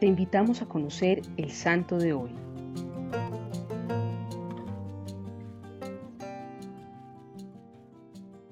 te invitamos a conocer el santo de hoy.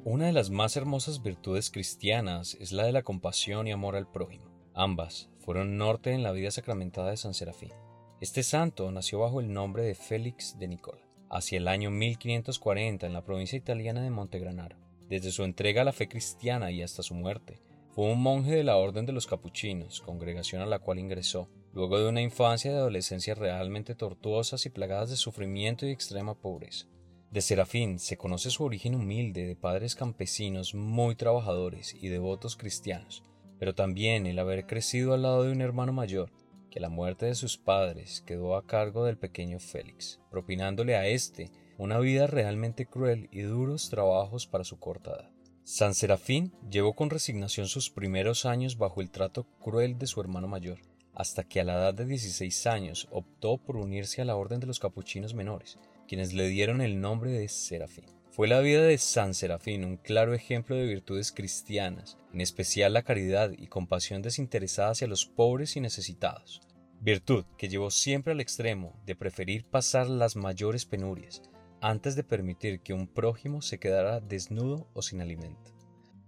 Una de las más hermosas virtudes cristianas es la de la compasión y amor al prójimo. Ambas fueron norte en la vida sacramentada de San Serafín. Este santo nació bajo el nombre de Félix de Nicola, hacia el año 1540 en la provincia italiana de Montegranaro. Desde su entrega a la fe cristiana y hasta su muerte, fue un monje de la Orden de los Capuchinos, congregación a la cual ingresó, luego de una infancia y adolescencia realmente tortuosas y plagadas de sufrimiento y extrema pobreza. De Serafín se conoce su origen humilde de padres campesinos muy trabajadores y devotos cristianos, pero también el haber crecido al lado de un hermano mayor, que a la muerte de sus padres quedó a cargo del pequeño Félix, propinándole a éste una vida realmente cruel y duros trabajos para su corta edad. San Serafín llevó con resignación sus primeros años bajo el trato cruel de su hermano mayor, hasta que a la edad de 16 años optó por unirse a la orden de los capuchinos menores, quienes le dieron el nombre de Serafín. Fue la vida de San Serafín un claro ejemplo de virtudes cristianas, en especial la caridad y compasión desinteresada hacia los pobres y necesitados, virtud que llevó siempre al extremo de preferir pasar las mayores penurias, antes de permitir que un prójimo se quedara desnudo o sin alimento.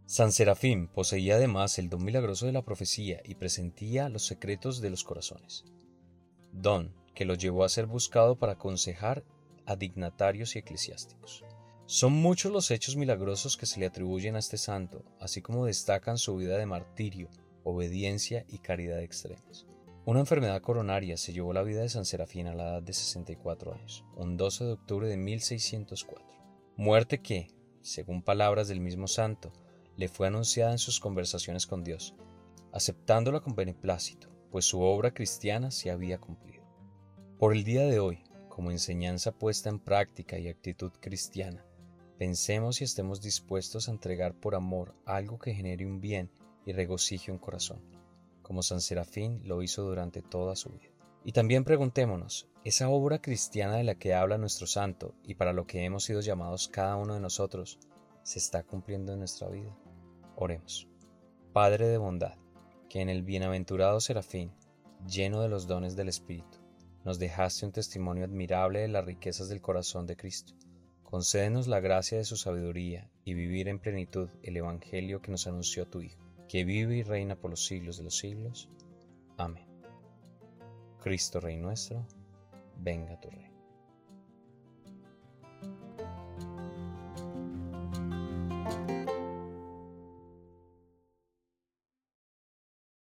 San Serafín poseía además el don milagroso de la profecía y presentía los secretos de los corazones, don que lo llevó a ser buscado para aconsejar a dignatarios y eclesiásticos. Son muchos los hechos milagrosos que se le atribuyen a este santo, así como destacan su vida de martirio, obediencia y caridad extremas. Una enfermedad coronaria se llevó la vida de San Serafín a la edad de 64 años, un 12 de octubre de 1604. Muerte que, según palabras del mismo santo, le fue anunciada en sus conversaciones con Dios, aceptándola con beneplácito, pues su obra cristiana se había cumplido. Por el día de hoy, como enseñanza puesta en práctica y actitud cristiana, pensemos y estemos dispuestos a entregar por amor algo que genere un bien y regocije un corazón como San Serafín lo hizo durante toda su vida. Y también preguntémonos, ¿esa obra cristiana de la que habla nuestro santo y para lo que hemos sido llamados cada uno de nosotros, se está cumpliendo en nuestra vida? Oremos. Padre de bondad, que en el bienaventurado Serafín, lleno de los dones del Espíritu, nos dejaste un testimonio admirable de las riquezas del corazón de Cristo. Concédenos la gracia de su sabiduría y vivir en plenitud el Evangelio que nos anunció tu Hijo que vive y reina por los siglos de los siglos. Amén. Cristo Rey nuestro, venga tu Rey.